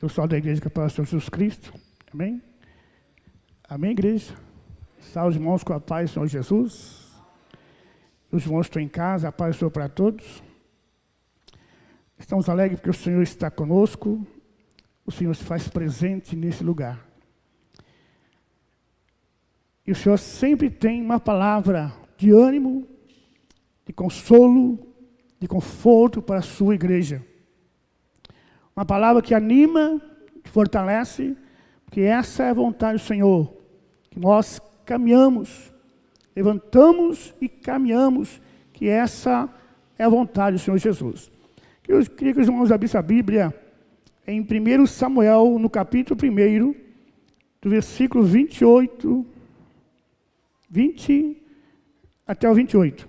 Eu sou da igreja que é Senhor Jesus Cristo. Amém? Amém, igreja? Salve os irmãos com a paz do Senhor Jesus. Os irmãos estão em casa, a paz do Senhor para todos. Estamos alegres porque o Senhor está conosco. O Senhor se faz presente nesse lugar. E o Senhor sempre tem uma palavra de ânimo, de consolo, de conforto para a sua igreja. Uma palavra que anima, que fortalece, porque essa é a vontade do Senhor. Que nós caminhamos, levantamos e caminhamos, que essa é a vontade do Senhor Jesus. Eu queria que os irmãos abrissem a Bíblia em 1 Samuel, no capítulo 1, do versículo 28, 20 até o 28.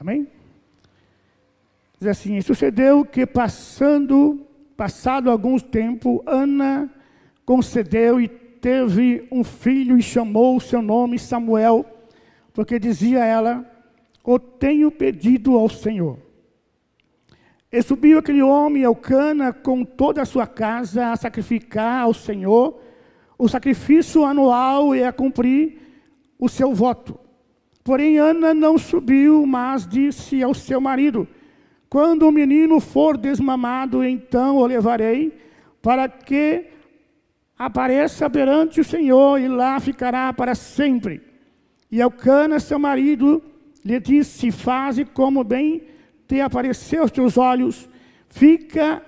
Amém? Diz assim: sucedeu que passando, passado algum tempo, Ana concedeu e teve um filho e chamou o seu nome Samuel, porque dizia ela: O tenho pedido ao Senhor. E subiu aquele homem ao Cana com toda a sua casa a sacrificar ao Senhor o sacrifício anual e a cumprir o seu voto. Porém, Ana não subiu, mas disse ao seu marido: Quando o menino for desmamado, então o levarei, para que apareça perante o Senhor e lá ficará para sempre. E Elcana, seu marido, lhe disse: Faze como bem te apareceu aos teus olhos, fica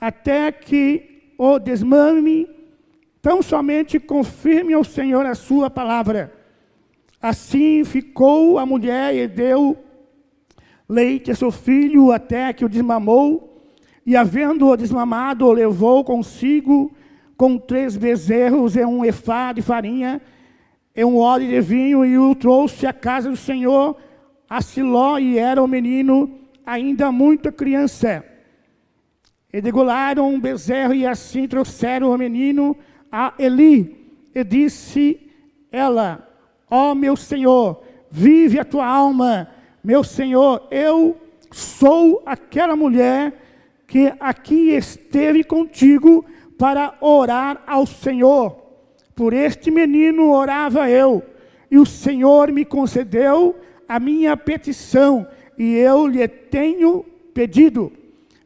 até que o desmame, tão somente confirme ao Senhor a sua palavra. Assim ficou a mulher e deu leite a seu filho até que o desmamou, e havendo-o desmamado, o levou consigo com três bezerros e um efá de farinha e um óleo de vinho, e o trouxe à casa do Senhor, a Siló, e era o menino ainda muito criança. E degolaram um bezerro, e assim trouxeram o menino a Eli, e disse ela, Ó oh, meu Senhor, vive a tua alma, meu Senhor, eu sou aquela mulher que aqui esteve contigo para orar ao Senhor. Por este menino orava eu, e o Senhor me concedeu a minha petição, e eu lhe tenho pedido,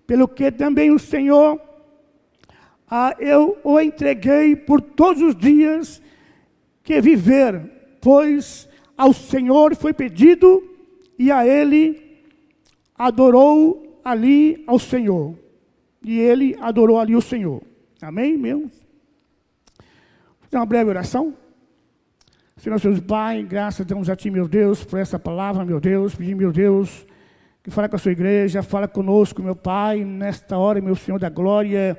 pelo que também o Senhor, ah, eu o entreguei por todos os dias que viver pois ao Senhor foi pedido e a ele adorou ali ao Senhor. E ele adorou ali o Senhor. Amém, meus? Fazer uma breve oração. Senhor, Deus Pai, graças damos a Ti, meu Deus, por essa palavra, meu Deus. Pedir, meu Deus, que fale com a sua igreja, fala conosco, meu Pai, nesta hora, meu Senhor da glória.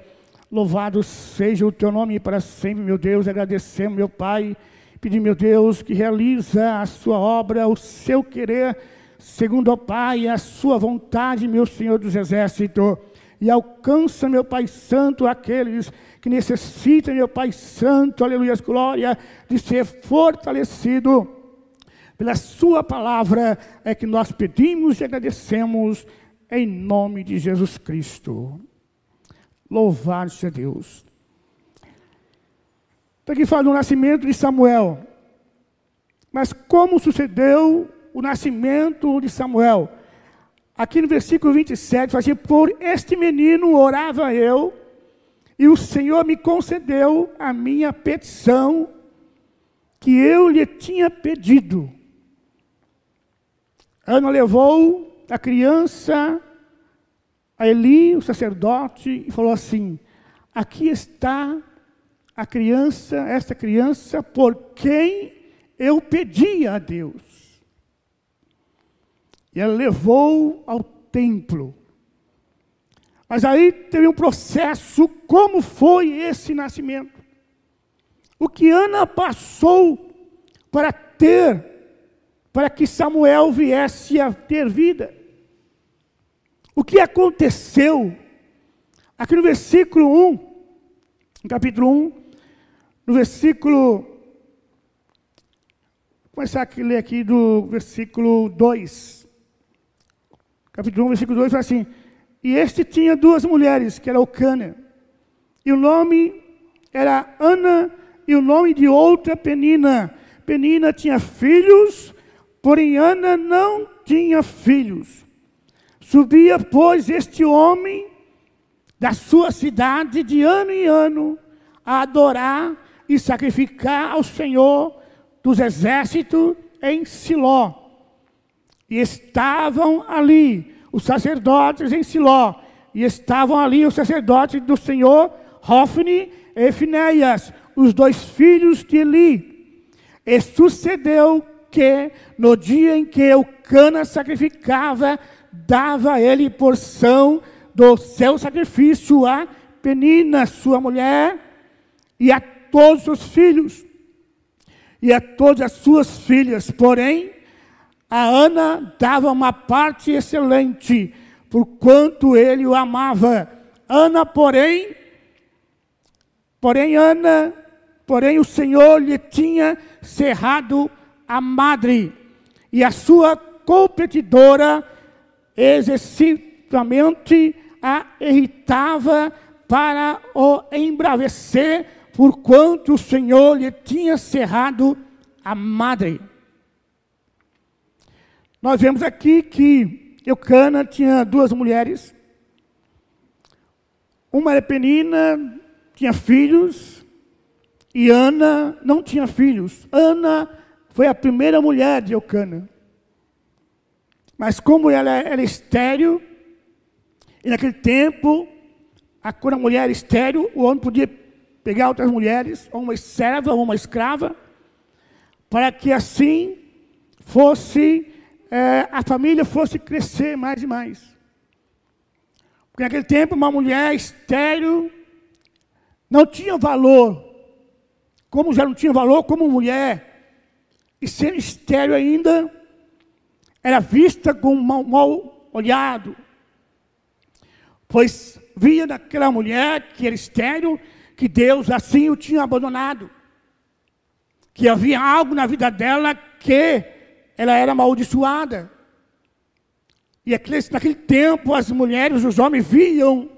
Louvado seja o Teu nome para sempre, meu Deus. Agradecemos, meu Pai Pedir, meu Deus, que realiza a sua obra, o seu querer, segundo o Pai, a sua vontade, meu Senhor dos Exércitos. E alcança, meu Pai Santo, aqueles que necessitam, meu Pai Santo, aleluia, glória, de ser fortalecido pela Sua palavra, é que nós pedimos e agradecemos em nome de Jesus Cristo. Louvado seja Deus. Então aqui fala do nascimento de Samuel. Mas como sucedeu o nascimento de Samuel? Aqui no versículo 27, fala assim, por este menino orava eu, e o Senhor me concedeu a minha petição que eu lhe tinha pedido. Ana levou a criança a Eli, o sacerdote, e falou assim: Aqui está a criança, essa criança, por quem eu pedi a Deus. E ela levou ao templo. Mas aí teve um processo, como foi esse nascimento? O que Ana passou para ter, para que Samuel viesse a ter vida. O que aconteceu? Aqui no versículo 1, no capítulo 1, no versículo. Vou começar a ler aqui do versículo 2. capítulo 1, versículo 2, fala assim: E este tinha duas mulheres, que era o Cana, e o nome era Ana, e o nome de outra Penina. Penina tinha filhos, porém Ana não tinha filhos. Subia, pois, este homem da sua cidade de ano em ano a adorar e sacrificar ao Senhor dos exércitos em Siló. E estavam ali os sacerdotes em Siló, e estavam ali os sacerdotes do Senhor, Hofni e Finéias, os dois filhos de Eli. E sucedeu que, no dia em que o Cana sacrificava, dava ele porção do seu sacrifício a Penina, sua mulher, e a todos os filhos, e a todas as suas filhas. Porém, a Ana dava uma parte excelente, por quanto ele o amava. Ana, porém, porém, Ana, porém, o Senhor lhe tinha cerrado a madre, e a sua competidora excessivamente a irritava para o embravecer, porquanto o Senhor lhe tinha cerrado a madre. Nós vemos aqui que Eucana tinha duas mulheres. Uma era Penina, tinha filhos, e Ana não tinha filhos. Ana foi a primeira mulher de Eucana. Mas como ela era estéreo, e naquele tempo, quando a mulher era estéreo, o homem podia pegar outras mulheres, ou uma serva, ou uma escrava, para que assim fosse, é, a família fosse crescer mais e mais. Porque naquele tempo, uma mulher estéreo não tinha valor, como já não tinha valor como mulher, e sendo estéreo ainda, era vista com mal, mal olhado, pois via naquela mulher que era estéreo, que Deus assim o tinha abandonado, que havia algo na vida dela que ela era amaldiçoada. E naquele tempo as mulheres, os homens viam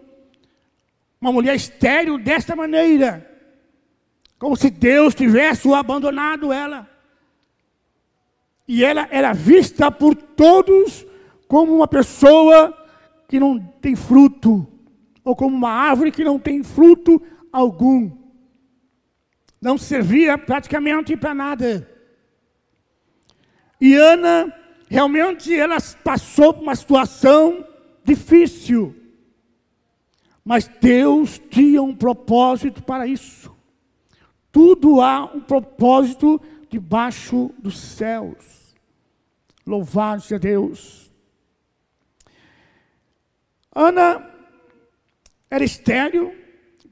uma mulher estéreo desta maneira, como se Deus tivesse abandonado ela. E ela era vista por todos como uma pessoa que não tem fruto, ou como uma árvore que não tem fruto algum. Não servia praticamente para nada. E Ana, realmente, ela passou por uma situação difícil. Mas Deus tinha um propósito para isso. Tudo há um propósito debaixo dos céus. Louvado seja Deus. Ana era estéreo,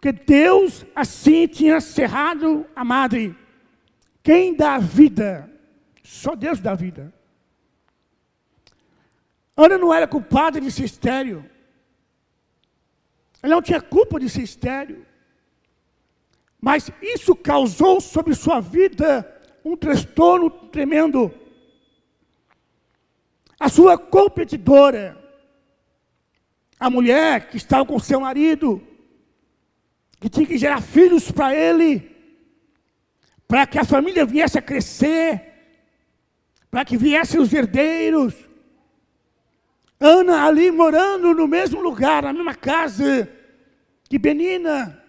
porque Deus assim tinha cerrado a madre. Quem dá vida? Só Deus dá vida. Ana não era culpada de ser estéreo. Ela não tinha culpa de ser estéreo. Mas isso causou sobre sua vida um transtorno tremendo. A sua competidora, a mulher que estava com seu marido, que tinha que gerar filhos para ele, para que a família viesse a crescer, para que viessem os herdeiros. Ana ali morando no mesmo lugar, na mesma casa que Benina.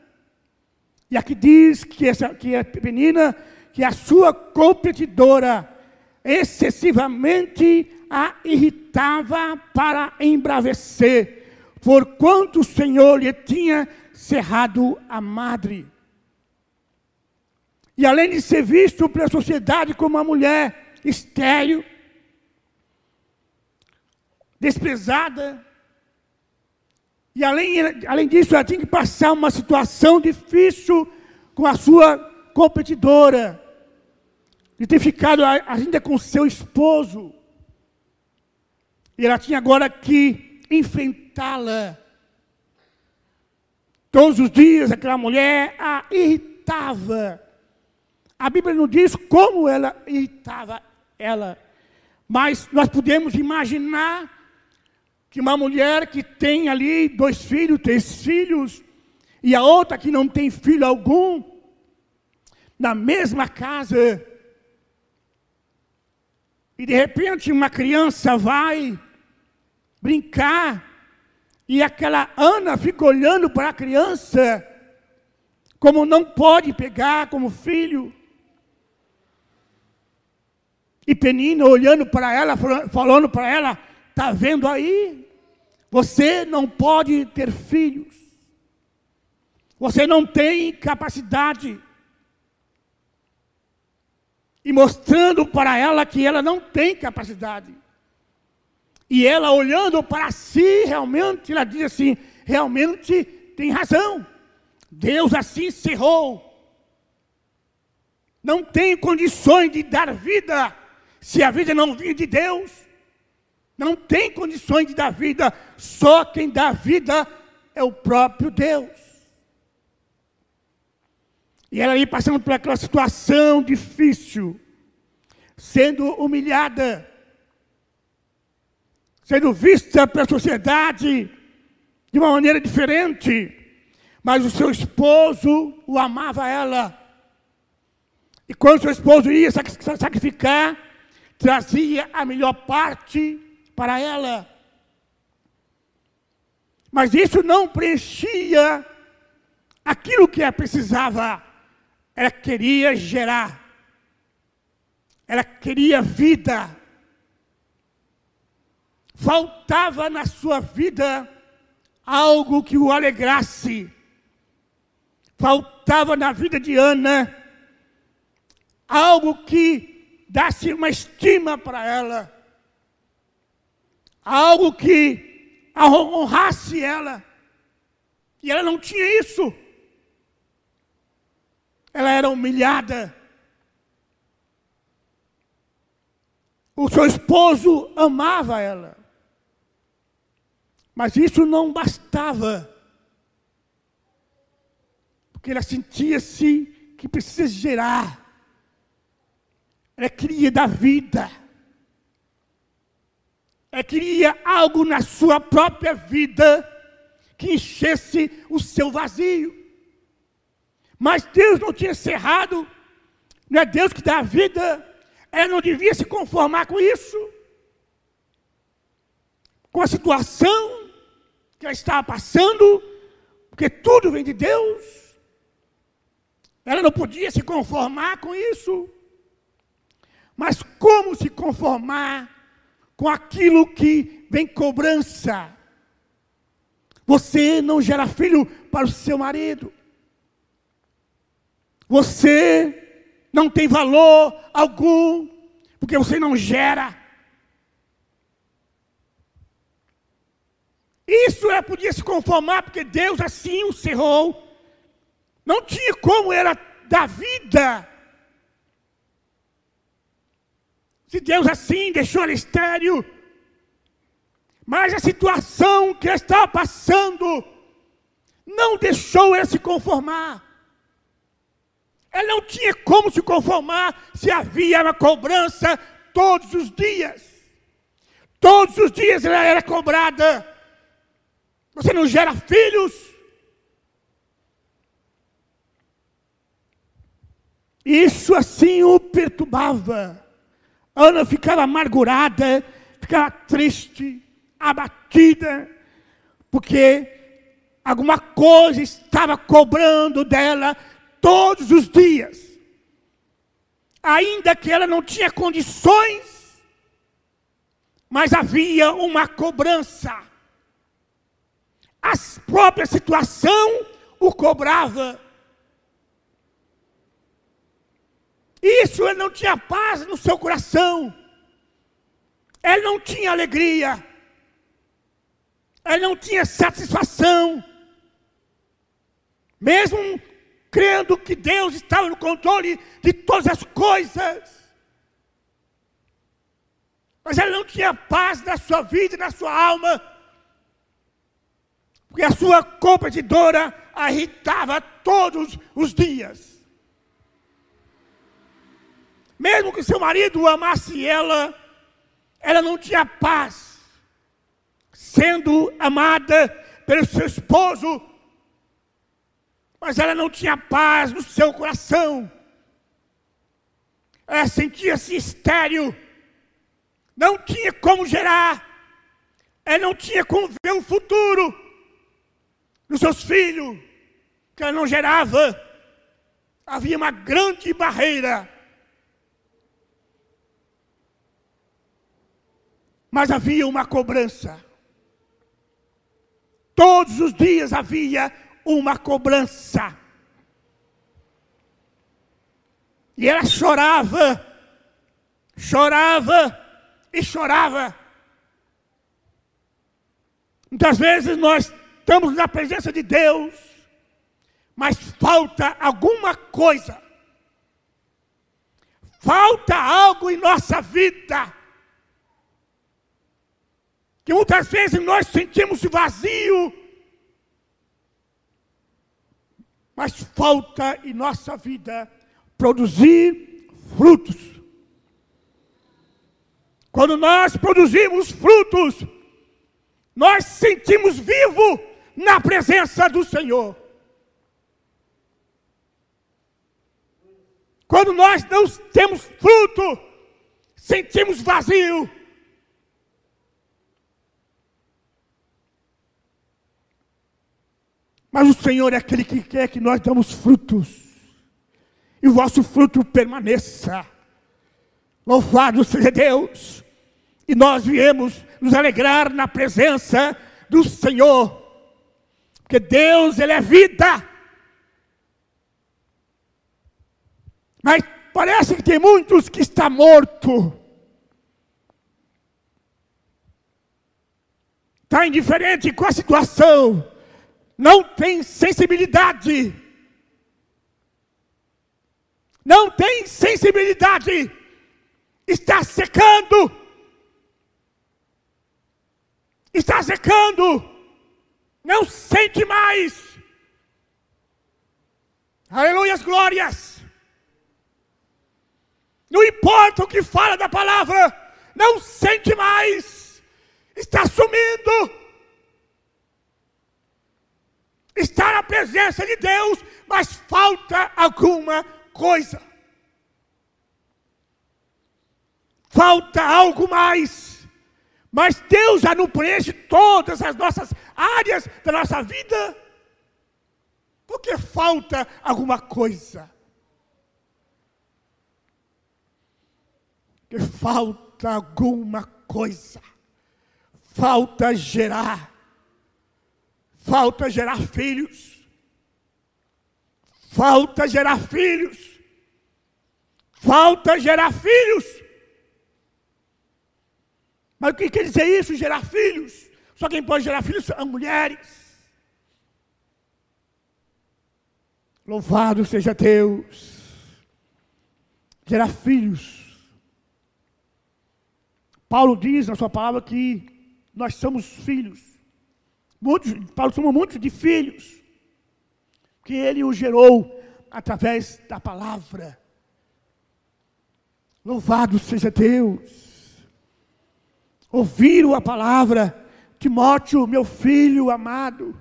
E aqui diz que, essa, que a Benina que a sua competidora excessivamente a irritava para embravecer, porquanto o Senhor lhe tinha cerrado a madre. E além de ser visto pela sociedade como uma mulher estéril, desprezada, e além, além disso, ela tinha que passar uma situação difícil com a sua competidora, de ter ficado ainda com seu esposo. E ela tinha agora que enfrentá-la. Todos os dias aquela mulher a irritava. A Bíblia não diz como ela irritava ela, mas nós podemos imaginar que uma mulher que tem ali dois filhos, três filhos, e a outra que não tem filho algum, na mesma casa, e de repente uma criança vai brincar, e aquela Ana fica olhando para a criança, como não pode pegar como filho. E Penina olhando para ela, falando para ela: Está vendo aí? Você não pode ter filhos. Você não tem capacidade. E mostrando para ela que ela não tem capacidade. E ela olhando para si, realmente, ela diz assim: realmente tem razão. Deus assim cerrou. Não tem condições de dar vida se a vida não vir de Deus. Não tem condições de dar vida, só quem dá vida é o próprio Deus. E ela aí passando por aquela situação difícil, sendo humilhada, sendo vista pela sociedade de uma maneira diferente, mas o seu esposo o amava ela. E quando seu esposo ia sacrificar, trazia a melhor parte para ela. Mas isso não preenchia aquilo que ela precisava. Ela queria gerar. Ela queria vida. Faltava na sua vida algo que o alegrasse. Faltava na vida de Ana algo que desse uma estima para ela algo que honrasse ela. E ela não tinha isso. Ela era humilhada. O seu esposo amava ela. Mas isso não bastava. Porque ela sentia-se que precisa gerar. Ela queria dar vida é queria algo na sua própria vida que enchesse o seu vazio. Mas Deus não tinha cerrado, não é Deus que dá a vida, ela não devia se conformar com isso, com a situação que ela estava passando, porque tudo vem de Deus. Ela não podia se conformar com isso. Mas como se conformar com aquilo que vem cobrança. Você não gera filho para o seu marido. Você não tem valor algum, porque você não gera. Isso ela podia se conformar, porque Deus assim o cerrou. Não tinha como era da vida Se Deus assim deixou ela estéreo, mas a situação que estava passando não deixou ela se conformar. Ela não tinha como se conformar se havia uma cobrança todos os dias. Todos os dias ela era cobrada. Você não gera filhos. Isso assim o perturbava. Ana ficava amargurada, ficava triste, abatida, porque alguma coisa estava cobrando dela todos os dias. Ainda que ela não tinha condições, mas havia uma cobrança. A própria situação o cobrava. Isso ele não tinha paz no seu coração. Ele não tinha alegria. Ele não tinha satisfação. Mesmo crendo que Deus estava no controle de todas as coisas. Mas ele não tinha paz na sua vida na sua alma. Porque a sua competidora irritava todos os dias. Mesmo que seu marido amasse ela, ela não tinha paz. sendo amada pelo seu esposo, mas ela não tinha paz no seu coração. Ela sentia-se estéril, não tinha como gerar, ela não tinha como ver o futuro dos seus filhos, que ela não gerava. Havia uma grande barreira. Mas havia uma cobrança. Todos os dias havia uma cobrança. E ela chorava, chorava e chorava. Muitas vezes nós estamos na presença de Deus, mas falta alguma coisa. Falta algo em nossa vida. Que muitas vezes nós sentimos vazio, mas falta em nossa vida produzir frutos. Quando nós produzimos frutos, nós sentimos vivo na presença do Senhor. Quando nós não temos fruto, sentimos vazio. Mas o Senhor é aquele que quer que nós damos frutos. E o vosso fruto permaneça. Louvado seja Deus. E nós viemos nos alegrar na presença do Senhor. Porque Deus, Ele é vida. Mas parece que tem muitos que está morto. Está indiferente com a situação não tem sensibilidade. Não tem sensibilidade. Está secando. Está secando. Não sente mais. Aleluia, glórias. Não importa o que fala da palavra, não sente mais. Está sumindo está na presença de Deus, mas falta alguma coisa. Falta algo mais. Mas Deus já não preenche todas as nossas áreas da nossa vida. Porque falta alguma coisa. Porque falta alguma coisa. Falta gerar Falta gerar filhos. Falta gerar filhos. Falta gerar filhos. Mas o que quer dizer isso, gerar filhos? Só quem pode gerar filhos são mulheres. Louvado seja Deus. Gerar filhos. Paulo diz na sua palavra que nós somos filhos. Muitos, Paulo chamou muitos de filhos, que ele o gerou através da palavra. Louvado seja Deus. Ouviram a palavra, Timóteo, meu filho amado.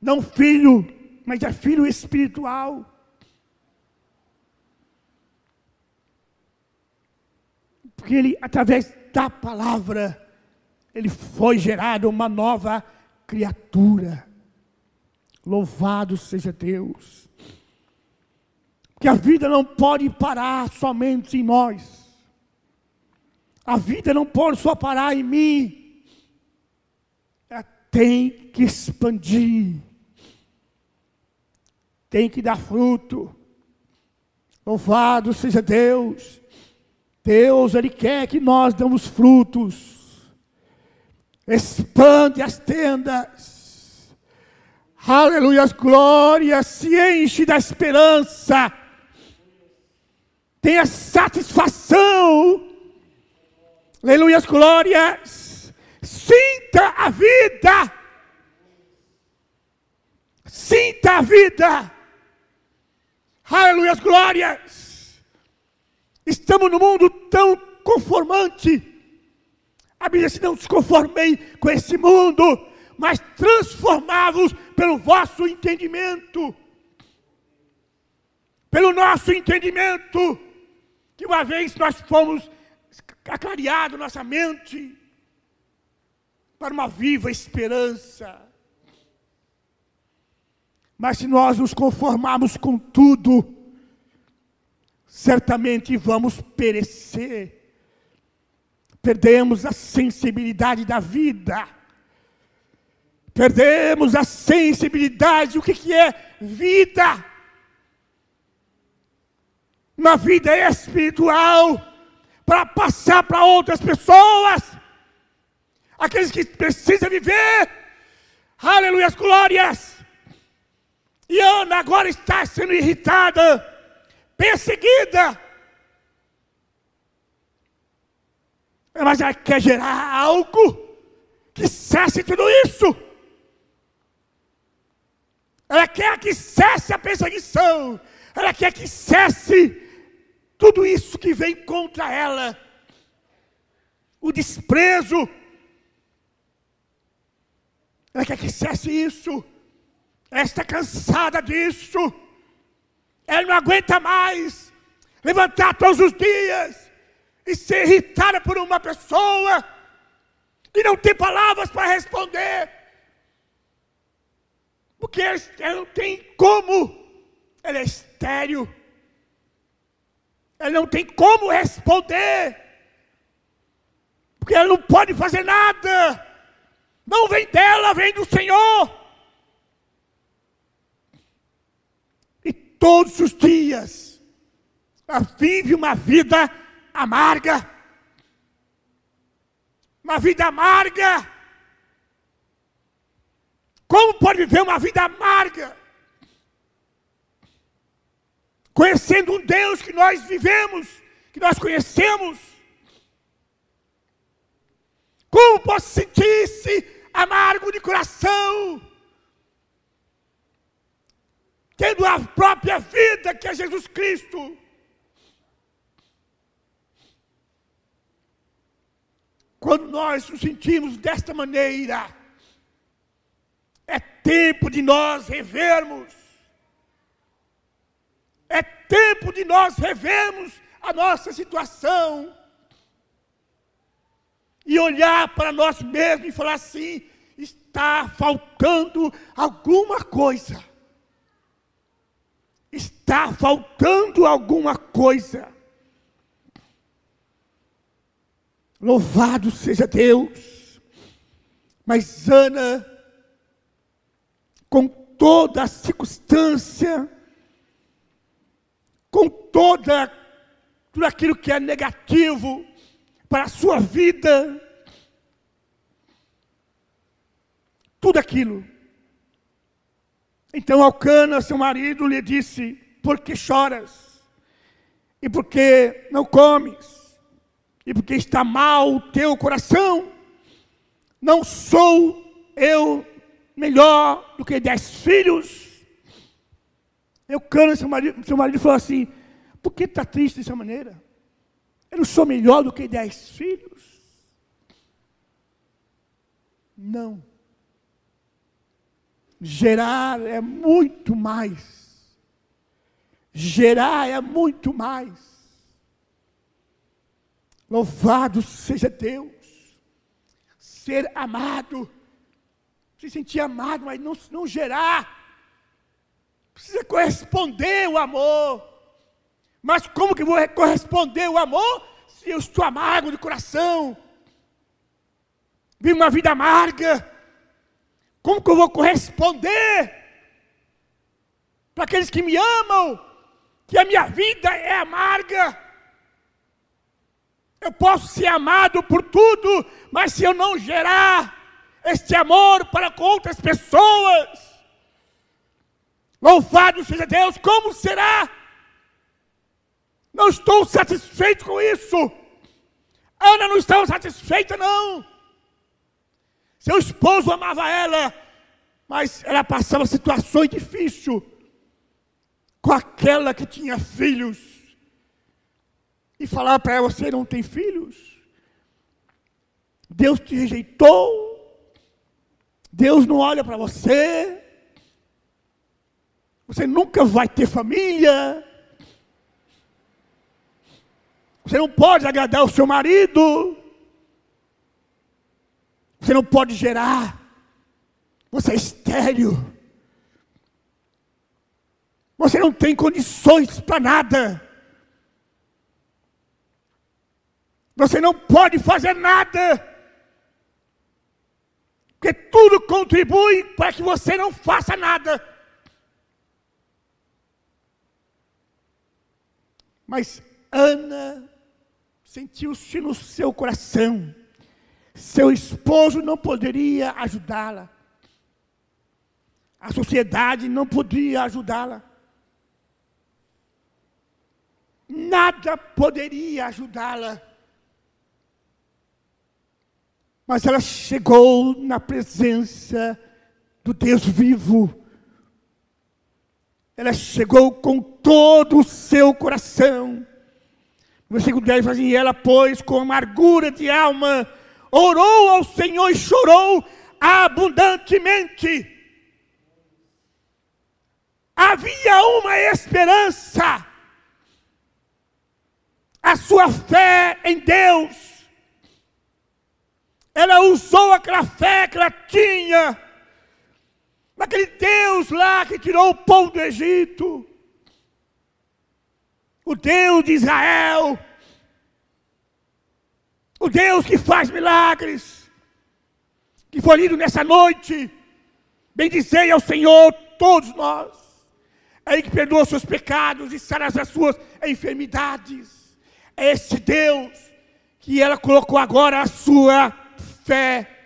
Não filho, mas é filho espiritual. Porque ele, através da palavra, ele foi gerado uma nova criatura. Louvado seja Deus. Que a vida não pode parar somente em nós. A vida não pode só parar em mim. Ela tem que expandir. Tem que dar fruto. Louvado seja Deus. Deus, Ele quer que nós damos frutos expande as tendas, aleluia, as glórias, se enche da esperança, tenha satisfação, aleluia, as glórias, sinta a vida, sinta a vida, aleluia, as glórias, estamos num mundo tão conformante, A Bíblia diz: não se conformei com esse mundo, mas transformá-los pelo vosso entendimento. Pelo nosso entendimento, que uma vez nós fomos acariados nossa mente para uma viva esperança. Mas se nós nos conformarmos com tudo, certamente vamos perecer. Perdemos a sensibilidade da vida. Perdemos a sensibilidade do que, que é vida. Uma vida espiritual para passar para outras pessoas. Aqueles que precisam viver. Aleluia, as glórias. E Ana agora está sendo irritada, perseguida. Mas ela quer gerar algo que cesse tudo isso. Ela quer que cesse a perseguição. Ela quer que cesse tudo isso que vem contra ela. O desprezo. Ela quer que cesse isso. Ela está cansada disso. Ela não aguenta mais levantar todos os dias e ser irritada por uma pessoa e não ter palavras para responder. Porque ela não tem como. Ela é estéreo. Ela não tem como responder. Porque ela não pode fazer nada. Não vem dela, vem do Senhor. todos os dias, vive uma vida amarga. Uma vida amarga. Como pode viver uma vida amarga? Conhecendo um Deus que nós vivemos, que nós conhecemos. Como posso sentir-se amargo de coração? tendo a própria vida que é Jesus Cristo. Quando nós nos sentimos desta maneira, é tempo de nós revermos, tempo de nós revermos a nossa situação e olhar para nós mesmos e falar assim: está faltando alguma coisa está faltando alguma coisa. Louvado seja Deus. Mas Ana, com toda a circunstância, com toda tudo aquilo que é negativo para a sua vida, tudo aquilo então Alcana, seu marido, lhe disse: Por que choras? E por que não comes? E por que está mal o teu coração? Não sou eu melhor do que dez filhos? Eucana, seu marido, seu marido falou assim: Por que está triste dessa maneira? Eu não sou melhor do que dez filhos? Não. Gerar é muito mais. Gerar é muito mais. Louvado seja Deus. Ser amado. Se sentir amado, mas não, não gerar. Precisa corresponder o amor. Mas como que vou corresponder o amor se eu estou amargo de coração? Vivo uma vida amarga como que eu vou corresponder para aqueles que me amam, que a minha vida é amarga? Eu posso ser amado por tudo, mas se eu não gerar este amor para com outras pessoas, louvado seja Deus, como será? Não estou satisfeito com isso. Ana não estava satisfeita, não. Seu esposo amava ela, mas ela passava situações difíceis com aquela que tinha filhos. E falava para ela: Você não tem filhos? Deus te rejeitou, Deus não olha para você, você nunca vai ter família, você não pode agradar o seu marido, você não pode gerar, você é estéreo, você não tem condições para nada. Você não pode fazer nada. Porque tudo contribui para que você não faça nada. Mas Ana sentiu-se no seu coração. Seu esposo não poderia ajudá-la. A sociedade não podia ajudá-la. Nada poderia ajudá-la. Mas ela chegou na presença do Deus vivo. Ela chegou com todo o seu coração. No versículo 10 fala assim, e ela, pois, com amargura de alma, orou ao Senhor e chorou abundantemente. Havia uma esperança. A sua fé em Deus ela usou aquela fé que ela tinha, naquele Deus lá que tirou o povo do Egito, o Deus de Israel, o Deus que faz milagres, que foi lido nessa noite, bendizei ao Senhor todos nós, é Ele que perdoa os seus pecados e sara as suas enfermidades, é esse Deus que ela colocou agora a sua fé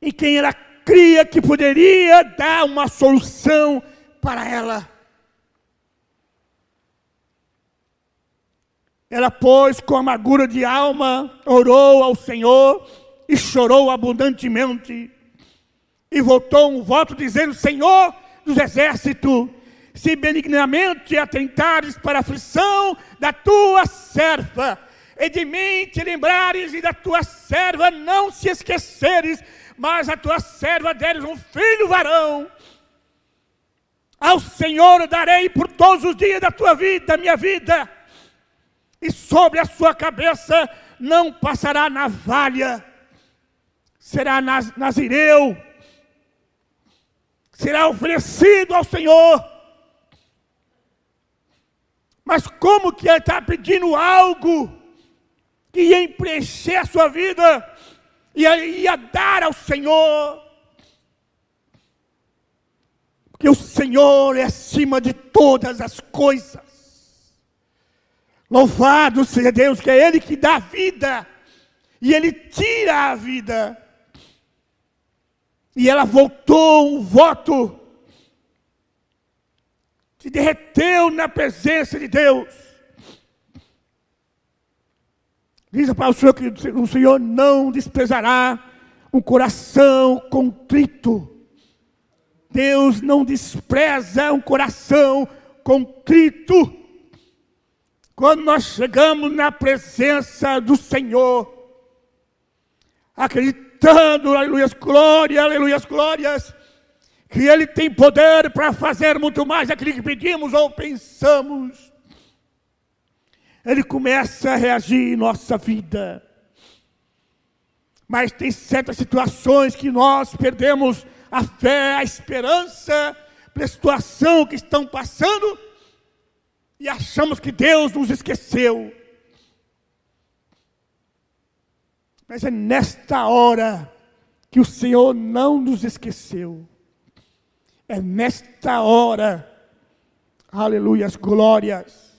em quem ela cria que poderia dar uma solução para ela. Ela, pois, com amargura de alma, orou ao Senhor e chorou abundantemente. E voltou um voto dizendo: Senhor dos exércitos, se benignamente atentares para a aflição da tua serva, e de mim te lembrares e da tua serva não se esqueceres, mas a tua serva deres um filho varão. Ao Senhor darei por todos os dias da tua vida, da minha vida, e sobre a sua cabeça não passará navalha, será nazireu, será oferecido ao Senhor. Mas como que ele está pedindo algo? que ia preencher a sua vida, ia, ia dar ao Senhor. Porque o Senhor é acima de todas as coisas. Louvado seja Deus, que é Ele que dá vida, e Ele tira a vida. E ela voltou um voto, se derreteu na presença de Deus. Diz a palavra do Senhor que o Senhor não desprezará um coração contrito. Deus não despreza um coração contrito. Quando nós chegamos na presença do Senhor, acreditando, aleluia, glórias, aleluia, glórias, que Ele tem poder para fazer muito mais daquilo que pedimos ou pensamos ele começa a reagir em nossa vida. Mas tem certas situações que nós perdemos a fé, a esperança pela situação que estão passando e achamos que Deus nos esqueceu. Mas é nesta hora que o Senhor não nos esqueceu. É nesta hora, aleluia, as glórias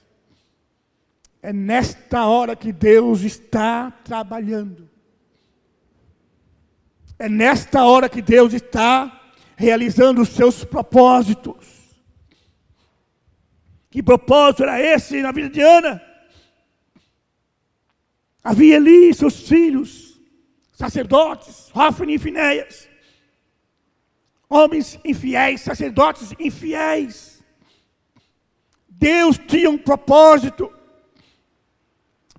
é nesta hora que Deus está trabalhando. É nesta hora que Deus está realizando os seus propósitos. Que propósito era esse na vida de Ana? Havia ali seus filhos, sacerdotes, Hofni e Finéias, homens infiéis, sacerdotes infiéis. Deus tinha um propósito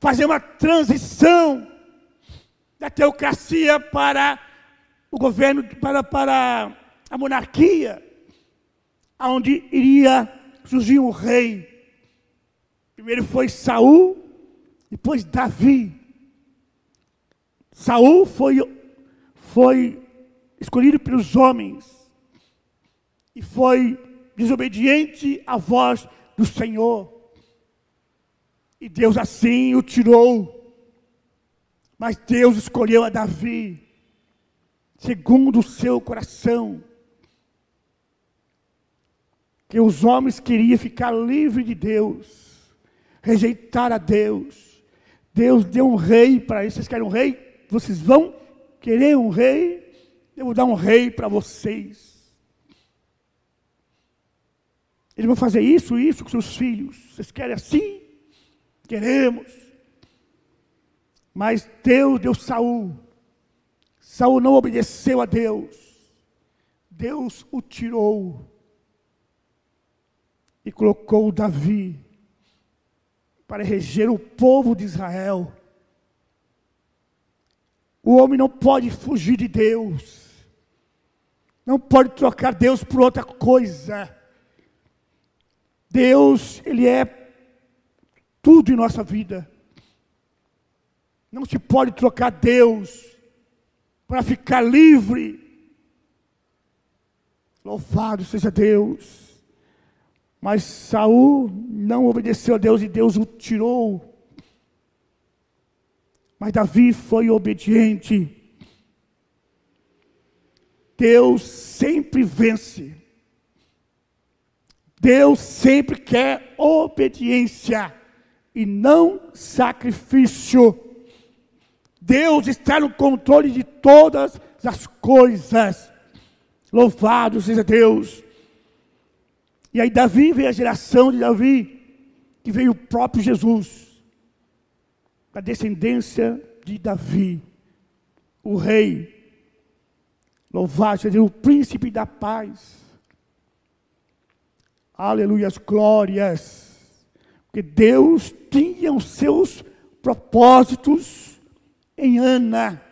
fazer uma transição da teocracia para o governo, para, para a monarquia, onde iria surgir um rei. Primeiro foi Saul, depois Davi. Saul foi, foi escolhido pelos homens e foi desobediente à voz do Senhor. E Deus assim o tirou. Mas Deus escolheu a Davi, segundo o seu coração. Que os homens queriam ficar livres de Deus, rejeitar a Deus. Deus deu um rei para eles. Vocês querem um rei? Vocês vão querer um rei? Eu vou dar um rei para vocês. Eles vão fazer isso, isso com seus filhos. Vocês querem assim? Queremos. Mas Deus deu Saul. Saul não obedeceu a Deus. Deus o tirou e colocou Davi para reger o povo de Israel. O homem não pode fugir de Deus. Não pode trocar Deus por outra coisa. Deus, Ele é tudo em nossa vida. Não se pode trocar Deus para ficar livre. Louvado seja Deus. Mas Saul não obedeceu a Deus e Deus o tirou. Mas Davi foi obediente. Deus sempre vence. Deus sempre quer obediência e não sacrifício. Deus está no controle de todas as coisas. Louvado seja Deus. E aí Davi veio a geração de Davi, que veio o próprio Jesus, da descendência de Davi, o rei. Louvado seja Deus, o príncipe da paz. Aleluias, glórias. Porque Deus tinha os seus propósitos em Ana.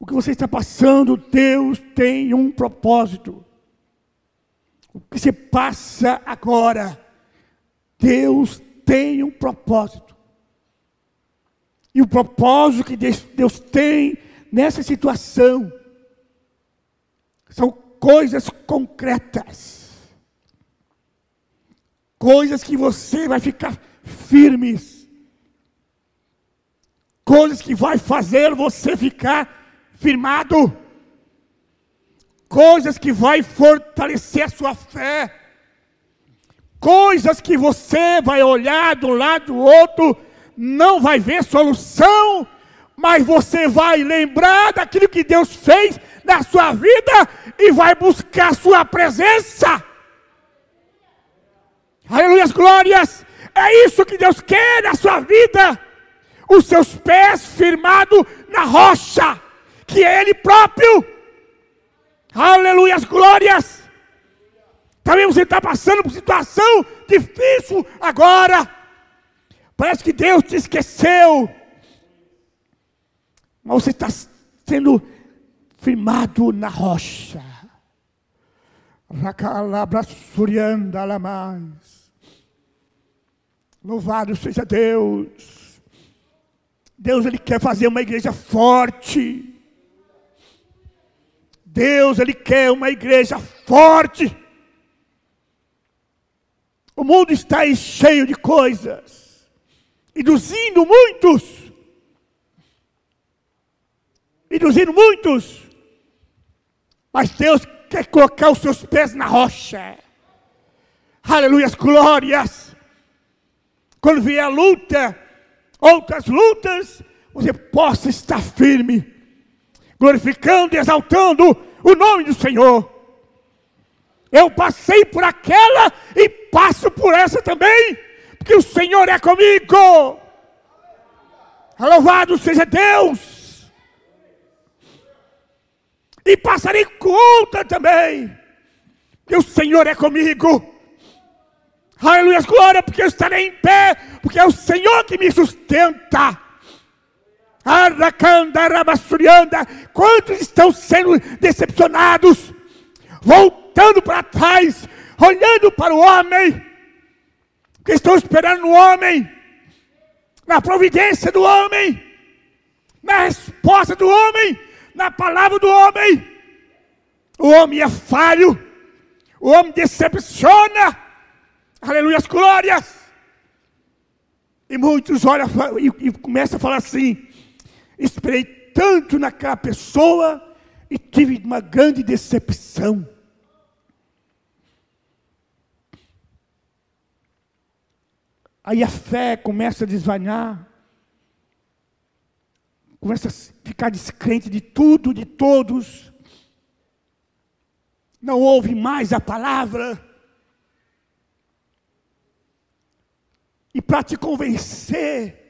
O que você está passando, Deus tem um propósito. O que se passa agora, Deus tem um propósito. E o propósito que Deus tem nessa situação são coisas concretas coisas que você vai ficar firmes, coisas que vai fazer você ficar firmado, coisas que vai fortalecer a sua fé, coisas que você vai olhar do lado do outro, não vai ver solução, mas você vai lembrar daquilo que Deus fez na sua vida e vai buscar a sua presença. Aleluia, glórias. É isso que Deus quer na sua vida. Os seus pés firmados na rocha, que é Ele próprio. Aleluia, glórias. Também você está passando por situação difícil agora. Parece que Deus te esqueceu. Mas você está sendo firmado na rocha. Racalabra surianda mais. Louvado seja Deus. Deus ele quer fazer uma igreja forte. Deus ele quer uma igreja forte. O mundo está cheio de coisas, induzindo muitos, induzindo muitos, mas Deus quer colocar os seus pés na rocha. Aleluia, glórias. Quando vier a luta, outras lutas, você possa estar firme, glorificando e exaltando o nome do Senhor. Eu passei por aquela e passo por essa também, porque o Senhor é comigo. Louvado seja Deus. E passarei conta também, porque o Senhor é comigo. Aleluia, glória, porque eu estarei em pé, porque é o Senhor que me sustenta. Quantos estão sendo decepcionados, voltando para trás, olhando para o homem, que estão esperando no homem, na providência do homem, na resposta do homem, na palavra do homem. O homem é falho, o homem decepciona, aleluia, as glórias. E muitos olham e, e começam a falar assim: esperei tanto naquela pessoa e tive uma grande decepção. Aí a fé começa a desvanhar, começa a ficar descrente de tudo, de todos. Não ouve mais a palavra. E para te convencer,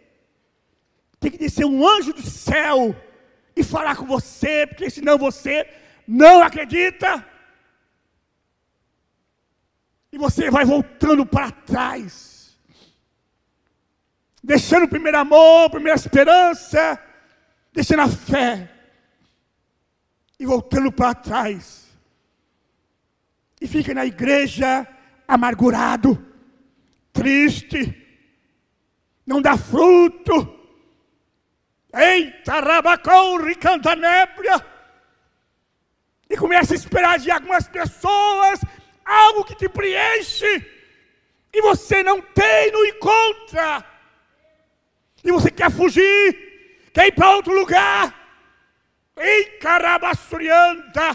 tem que descer um anjo do céu e falar com você, porque senão você não acredita. E você vai voltando para trás, deixando o primeiro amor, a primeira esperança, deixando a fé, e voltando para trás. E fica na igreja amargurado, triste, não dá fruto Eita, rabacão, ricanta nébria. E começa a esperar de algumas pessoas algo que te preenche. E você não tem, não encontra. E você quer fugir, quer ir para outro lugar. Ei, carabassurianta.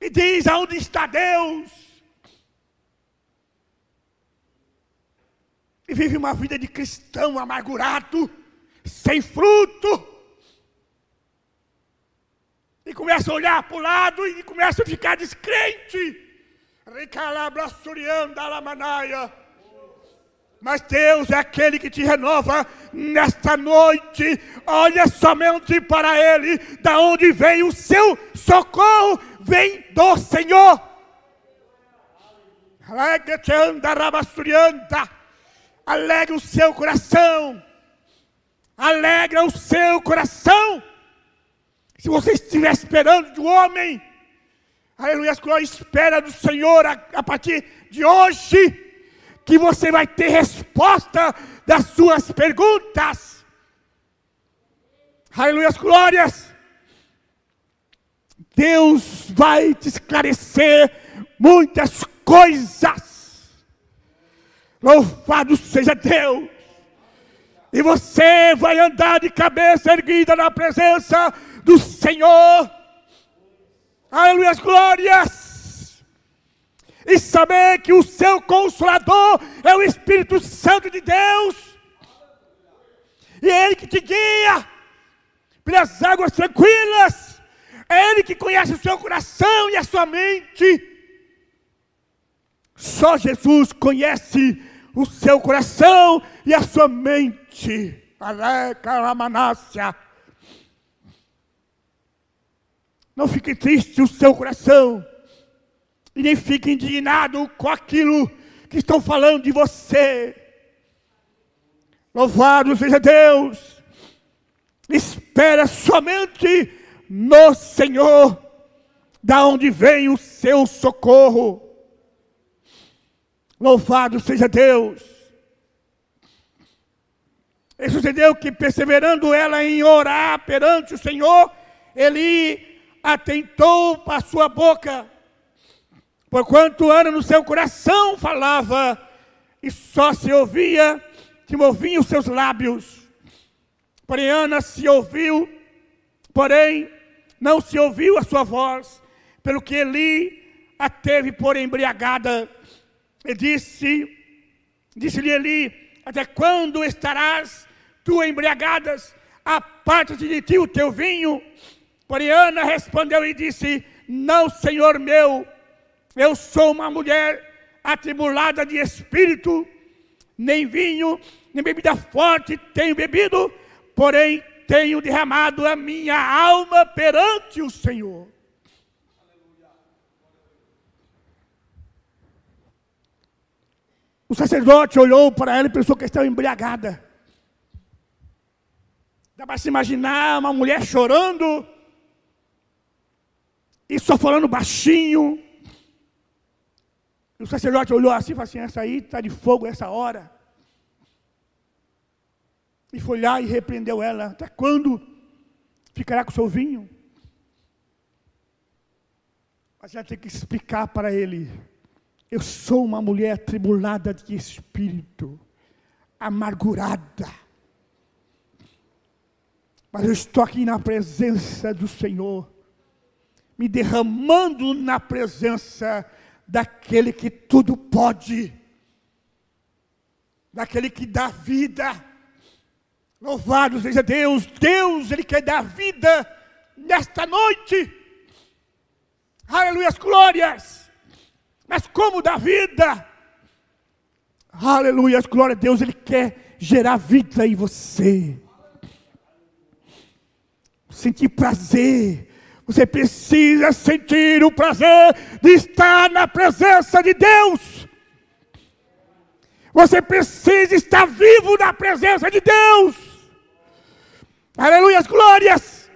E diz: aonde está Deus? Vive uma vida de cristão amargurado sem fruto. E começa a olhar para o lado e começa a ficar descrente. Mas Deus é aquele que te renova nesta noite. Olha somente para Ele, da onde vem o seu socorro, vem do Senhor. Alegre o seu coração alegra o seu coração. Se você estiver esperando de um homem, aleluia, espera do Senhor a, a partir de hoje, que você vai ter resposta das suas perguntas. Aleluia, glórias. Deus vai te esclarecer muitas coisas. Louvado seja Deus. E você vai andar de cabeça erguida na presença do Senhor. Aleluia, glórias. E saber que o seu consolador é o Espírito Santo de Deus. E é Ele que te guia pelas águas tranquilas. É Ele que conhece o seu coração e a sua mente. Só Jesus conhece o seu coração e a sua mente. Não fique triste o seu coração. E nem fique indignado com aquilo que estão falando de você. Louvado seja Deus. Espera somente no Senhor, da onde vem o seu socorro. Louvado seja Deus. E sucedeu que, perseverando ela em orar perante o Senhor, ele atentou para a sua boca, porquanto Ana no seu coração falava, e só se ouvia que moviam os seus lábios. Porém, Ana se ouviu, porém, não se ouviu a sua voz, pelo que Eli a teve por embriagada. E disse, disse-lhe Eli, até quando estarás tu embriagadas? Aparta-te de ti o teu vinho. Porém Ana respondeu e disse, não, Senhor meu, eu sou uma mulher atribulada de espírito, nem vinho, nem bebida forte tenho bebido, porém tenho derramado a minha alma perante o Senhor. O sacerdote olhou para ela e pensou que estava embriagada. Dá para se imaginar uma mulher chorando e só falando baixinho. O sacerdote olhou assim e falou assim: essa aí está de fogo essa hora. E foi lá e repreendeu ela. Até quando ficará com o seu vinho? Mas ela tem que explicar para ele: eu sou uma mulher atribulada de espírito, amargurada. Mas eu estou aqui na presença do Senhor, me derramando na presença daquele que tudo pode, daquele que dá vida. Louvado seja Deus, Deus, Ele quer dar vida nesta noite. Aleluia, glórias. Mas como dar vida? Aleluia, glória a Deus, Ele quer gerar vida em você. Sentir prazer. Você precisa sentir o prazer de estar na presença de Deus. Você precisa estar vivo na presença de Deus. Aleluia, glórias.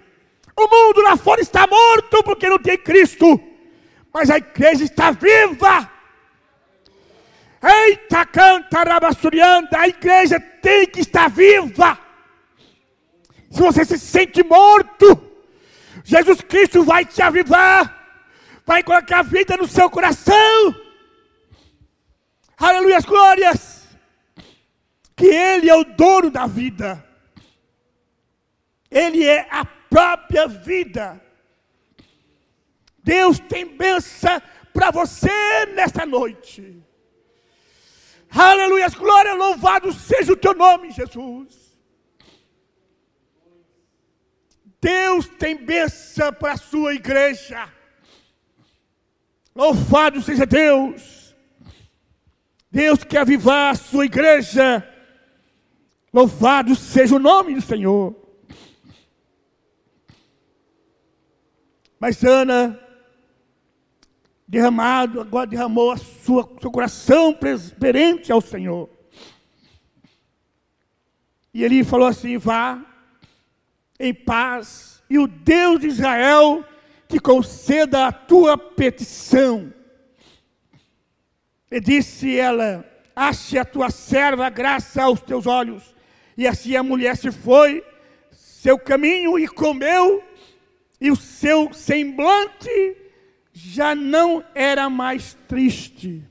O mundo lá fora está morto porque não tem Cristo, mas a igreja está viva. Eita, canta, rabassurianda, a igreja tem que estar viva. Se você se sente morto, Jesus Cristo vai te avivar, vai colocar vida no seu coração. Aleluia, glórias. Que Ele é o dono da vida. Ele é a própria vida. Deus tem bênção para você nesta noite. Aleluia, glória, louvado seja o teu nome, Jesus. Deus tem bênção para a sua igreja. Louvado seja Deus. Deus quer avivar a sua igreja. Louvado seja o nome do Senhor. Mas Ana, derramado, agora derramou a sua, seu coração perante ao Senhor. E ele falou assim: vá em paz, e o Deus de Israel te conceda a tua petição. E disse ela: Ache a tua serva graça aos teus olhos. E assim a mulher se foi, seu caminho, e comeu e o seu semblante já não era mais triste.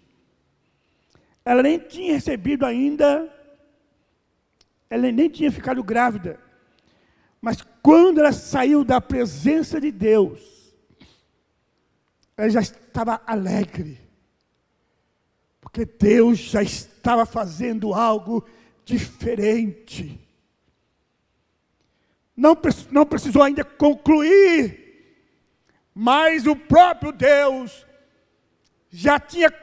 Ela nem tinha recebido ainda, ela nem tinha ficado grávida. Mas quando ela saiu da presença de Deus, ela já estava alegre. Porque Deus já estava fazendo algo diferente não, não precisou ainda concluir, mas o próprio Deus já tinha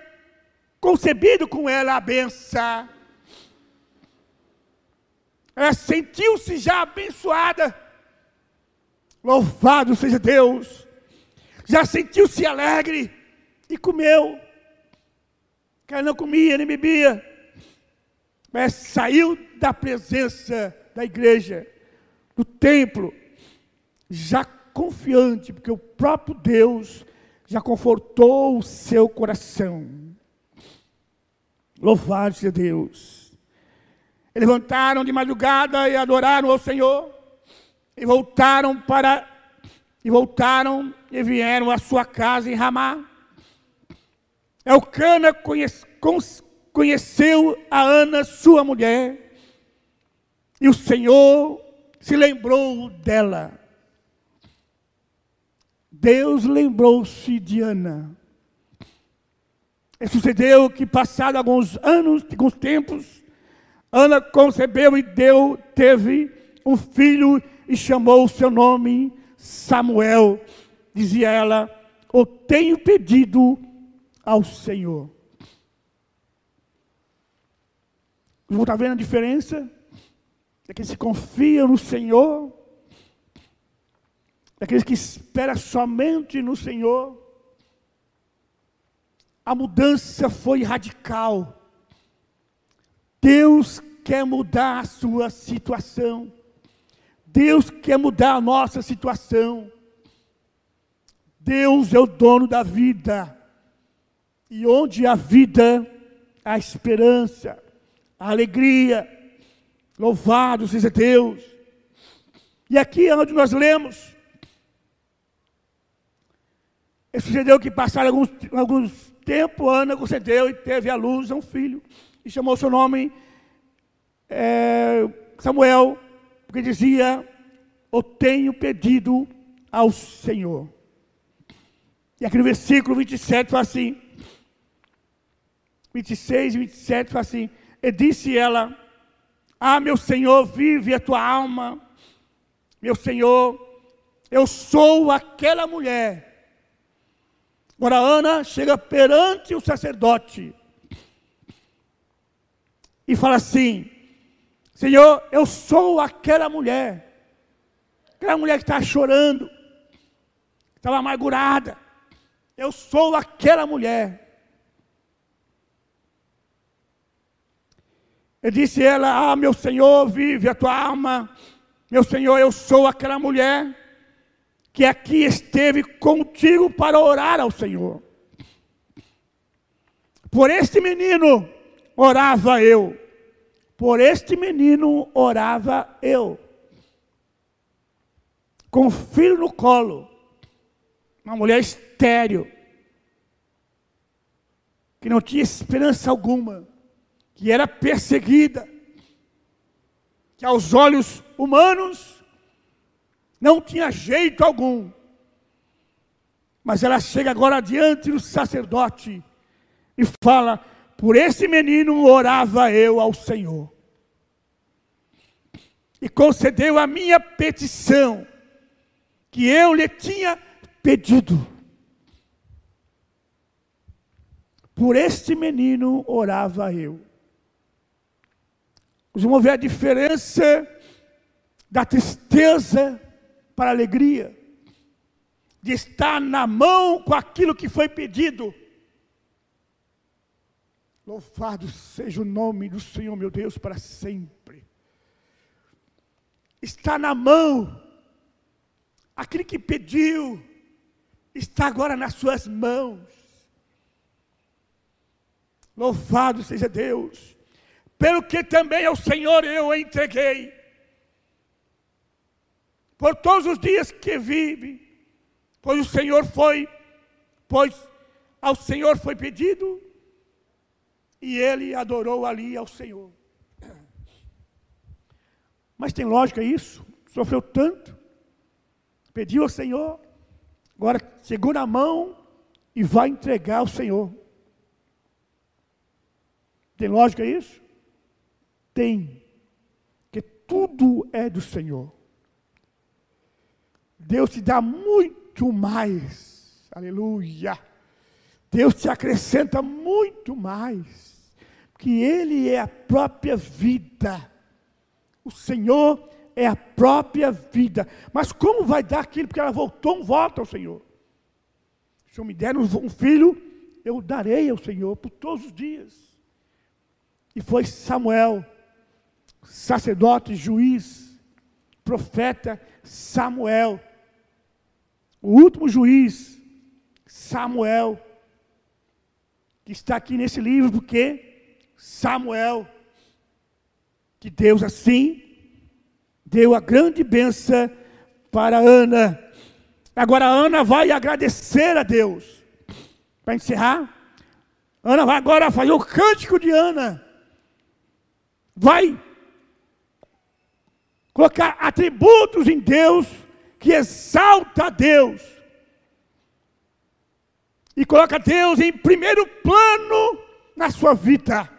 concebido com ela a benção. Ela sentiu-se já abençoada. Louvado seja Deus. Já sentiu-se alegre e comeu. Que ela não comia nem bebia, mas saiu da presença da igreja do templo, já confiante, porque o próprio Deus já confortou o seu coração. Louvado seja Deus. E levantaram de madrugada e adoraram ao Senhor, e voltaram para e voltaram e vieram à sua casa em Ramá. Elcana conhece, conheceu a Ana, sua mulher, e o Senhor se lembrou dela. Deus lembrou-se de Ana. E sucedeu que, passado alguns anos, alguns tempos, Ana concebeu e deu, teve um filho e chamou o seu nome Samuel. Dizia ela: Eu tenho pedido ao Senhor. Vocês estão vendo a diferença? daqueles que confiam no Senhor, daqueles que esperam somente no Senhor. A mudança foi radical. Deus quer mudar a sua situação. Deus quer mudar a nossa situação. Deus é o dono da vida. E onde há vida, há esperança, há alegria. Louvado seja Deus. E aqui é onde nós lemos. E sucedeu que passaram alguns, alguns tempos, Ana concedeu e teve à luz um filho. E chamou seu nome é, Samuel, porque dizia: Eu tenho pedido ao Senhor. E aqui no versículo 27 fala assim: 26 e 27 fala assim: E disse ela: Ah, meu Senhor, vive a tua alma, meu Senhor, eu sou aquela mulher. Agora Ana chega perante o sacerdote e fala assim: Senhor, eu sou aquela mulher, aquela mulher que está chorando, que estava amargurada. Eu sou aquela mulher. Eu disse ela: Ah, meu Senhor, vive a tua alma. Meu Senhor, eu sou aquela mulher que aqui esteve contigo para orar ao Senhor. Por este menino orava eu. Por este menino orava eu. Com o filho no colo. Uma mulher estéril. Que não tinha esperança alguma. Que era perseguida. Que aos olhos humanos não tinha jeito algum. Mas ela chega agora diante do sacerdote e fala: por esse menino orava eu ao Senhor. E concedeu a minha petição, que eu lhe tinha pedido. Por este menino orava eu. Vamos ver a diferença da tristeza para a alegria, de estar na mão com aquilo que foi pedido Louvado seja o nome do Senhor, meu Deus, para sempre. Está na mão. Aquele que pediu está agora nas suas mãos. Louvado seja Deus. Pelo que também ao Senhor eu entreguei. Por todos os dias que vive, pois o Senhor foi, pois ao Senhor foi pedido e ele adorou ali ao Senhor. Mas tem lógica isso? Sofreu tanto, pediu ao Senhor, agora segura a mão e vai entregar ao Senhor. Tem lógica isso? Tem. Que tudo é do Senhor. Deus te dá muito mais. Aleluia. Deus te acrescenta muito mais que Ele é a própria vida. O Senhor é a própria vida. Mas como vai dar aquilo? Porque ela voltou um voto ao Senhor. Se eu me der um filho, eu darei ao Senhor por todos os dias. E foi Samuel, sacerdote, juiz, profeta Samuel, o último juiz, Samuel, que está aqui nesse livro, porque Samuel, que Deus assim deu a grande benção para Ana. Agora Ana vai agradecer a Deus. Para encerrar, Ana vai agora fazer o cântico de Ana. Vai colocar atributos em Deus que exalta a Deus. E coloca Deus em primeiro plano na sua vida.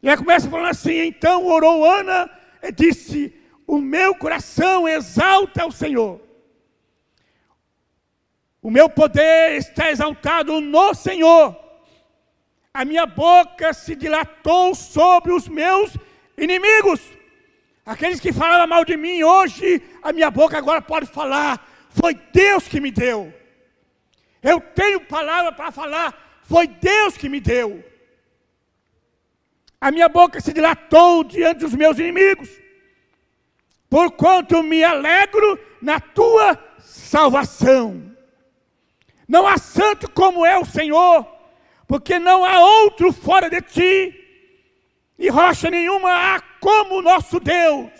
E ela começa falando assim: então orou Ana e disse: O meu coração exalta o Senhor. O meu poder está exaltado no Senhor. A minha boca se dilatou sobre os meus inimigos. Aqueles que falavam mal de mim, hoje a minha boca agora pode falar. Foi Deus que me deu. Eu tenho palavra para falar. Foi Deus que me deu. A minha boca se dilatou diante dos meus inimigos, porquanto me alegro na tua salvação. Não há santo como é o Senhor, porque não há outro fora de ti, e rocha nenhuma há como o nosso Deus.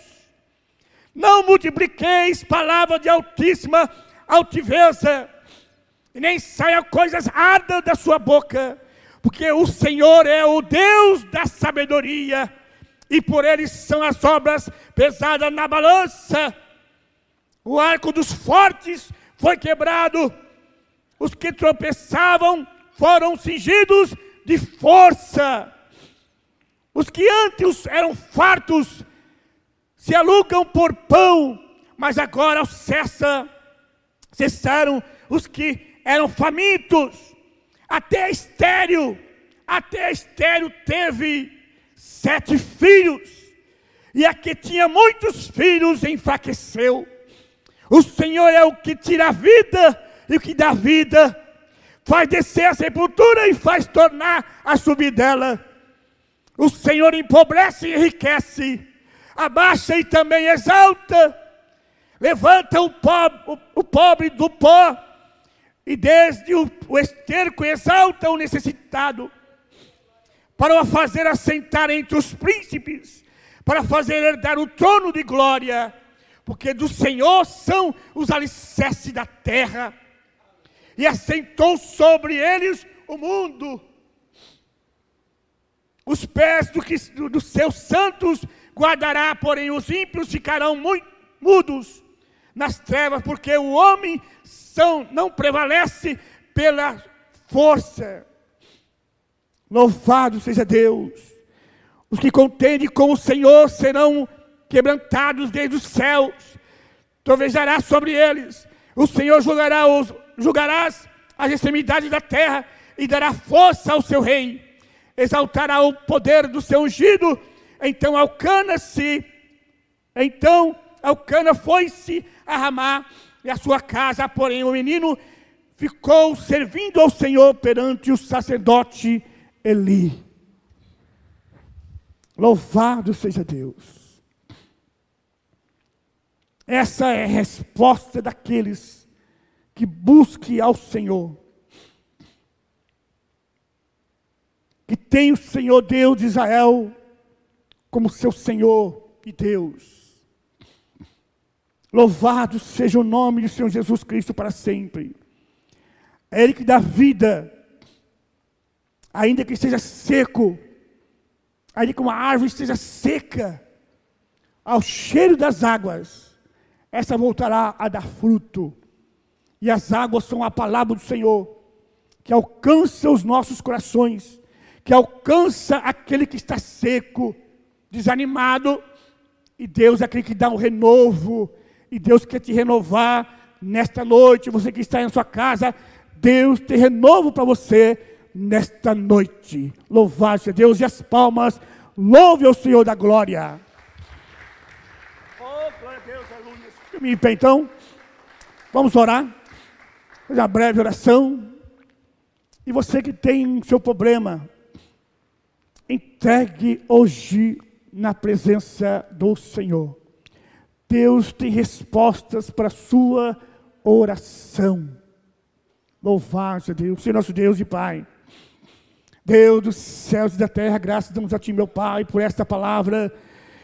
Não multipliqueis palavras de altíssima altiveza, e nem saia coisas ardas da sua boca, porque o Senhor é o Deus da sabedoria, e por ele são as obras pesadas na balança. O arco dos fortes foi quebrado, os que tropeçavam foram cingidos de força. Os que antes eram fartos se alugam por pão, mas agora cessa, cessaram os que eram famintos. Até estéreo, até estéreo teve sete filhos, e a que tinha muitos filhos enfraqueceu. O Senhor é o que tira a vida e o que dá vida, faz descer a sepultura e faz tornar a subir dela. O Senhor empobrece e enriquece, abaixa e também exalta, levanta o pobre, o, o pobre do pó, e desde o, o esterco exalta o necessitado, para o fazer assentar entre os príncipes, para fazer herdar o trono de glória, porque do Senhor são os alicerces da terra e assentou sobre eles o mundo. Os pés do que, do, dos seus santos guardará, porém os ímpios ficarão muito mudos nas trevas, porque o homem são, não prevalece pela força. Louvado seja Deus. Os que contendem com o Senhor serão quebrantados desde os céus. Trovejará sobre eles. O Senhor julgará os julgarás as extremidades da terra e dará força ao seu rei, exaltará o poder do seu ungido. Então Alcana-se, então Alcana foi-se a Ramá e a sua casa, porém o menino ficou servindo ao Senhor perante o sacerdote Eli. Louvado seja Deus. Essa é a resposta daqueles que busque ao Senhor. Que tem o Senhor Deus de Israel como seu Senhor e Deus. Louvado seja o nome do Senhor Jesus Cristo para sempre. É Ele que dá vida, ainda que esteja seco, ainda que uma árvore esteja seca, ao cheiro das águas, essa voltará a dar fruto. E as águas são a palavra do Senhor, que alcança os nossos corações, que alcança aquele que está seco, desanimado, e Deus é aquele que dá um renovo, e Deus quer te renovar nesta noite, você que está em sua casa, Deus tem renovo para você nesta noite. Louvado seja Deus e as palmas, louve ao Senhor da glória. Oh, glória a Deus, aleluia. Então, vamos orar fazer uma breve oração. E você que tem seu problema, entregue hoje na presença do Senhor. Deus tem respostas para a sua oração. Louvado seja Deus, Senhor nosso Deus e Pai. Deus dos céus e da terra, graças damos a Ti, meu Pai, por esta palavra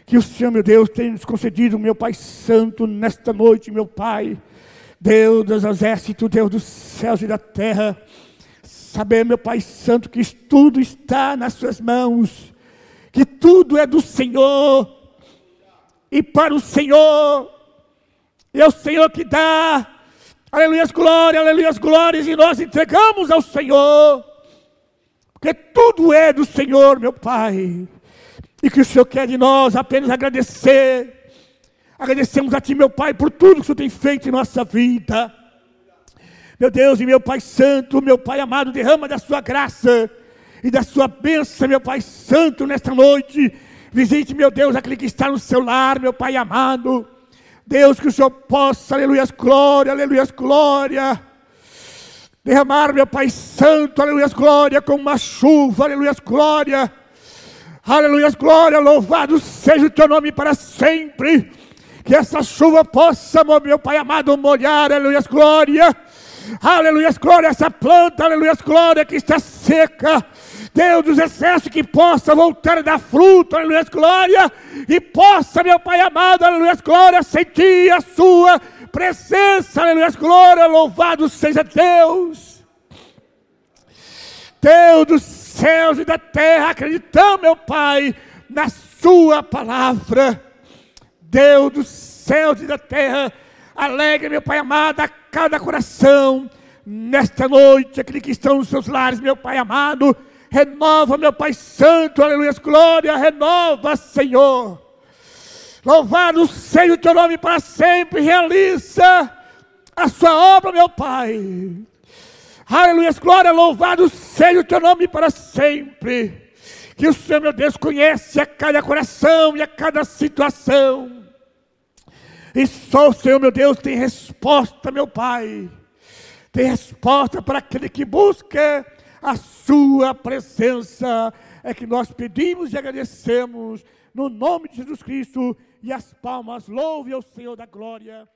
que o Senhor, meu Deus, tem nos concedido, meu Pai Santo, nesta noite, meu Pai. Deus dos exércitos, Deus dos céus e da terra, saber, meu Pai Santo, que tudo está nas Suas mãos, que tudo é do Senhor. E para o Senhor, e é o Senhor que dá, aleluia, glória, aleluia, glórias, e nós entregamos ao Senhor, porque tudo é do Senhor, meu Pai, e que o Senhor quer de nós apenas agradecer, Agradecemos a Ti, meu Pai, por tudo que o Senhor tem feito em nossa vida. Meu Deus e meu Pai Santo, meu Pai amado, derrama da Sua graça e da Sua bênção, meu Pai Santo, nesta noite. Visite, meu Deus, aquele que está no seu lar, meu Pai amado. Deus, que o Senhor possa, aleluia, glória, aleluia, glória. Derramar, meu Pai Santo, aleluia, glória, como uma chuva, aleluia, glória Aleluia, glória, louvado seja o teu nome para sempre. Que essa chuva possa, meu Pai amado, molhar, aleluia, glória. Aleluia, glória, essa planta, aleluia, glória, que está seca. Deus dos excessos, que possa voltar a dar fruto, aleluia, glória. E possa, meu Pai amado, aleluia, glória, sentir a sua presença, aleluia, glória, louvado seja Deus. Deus dos céus e da terra, acreditamos, meu Pai, na Sua palavra. Deus dos céus e da terra, alegre, meu Pai amado, a cada coração, nesta noite, aquele que estão nos seus lares, meu Pai amado, renova, meu Pai Santo, aleluia, glória, renova, Senhor. Louvado seja o teu nome para sempre, realiza a sua obra, meu Pai. Aleluia, glória, louvado seja o teu nome para sempre. Que o Senhor, meu Deus, conhece a cada coração e a cada situação. E só o Senhor, meu Deus, tem resposta, meu Pai. Tem resposta para aquele que busca a Sua presença. É que nós pedimos e agradecemos no nome de Jesus Cristo. E as palmas louve ao Senhor da glória.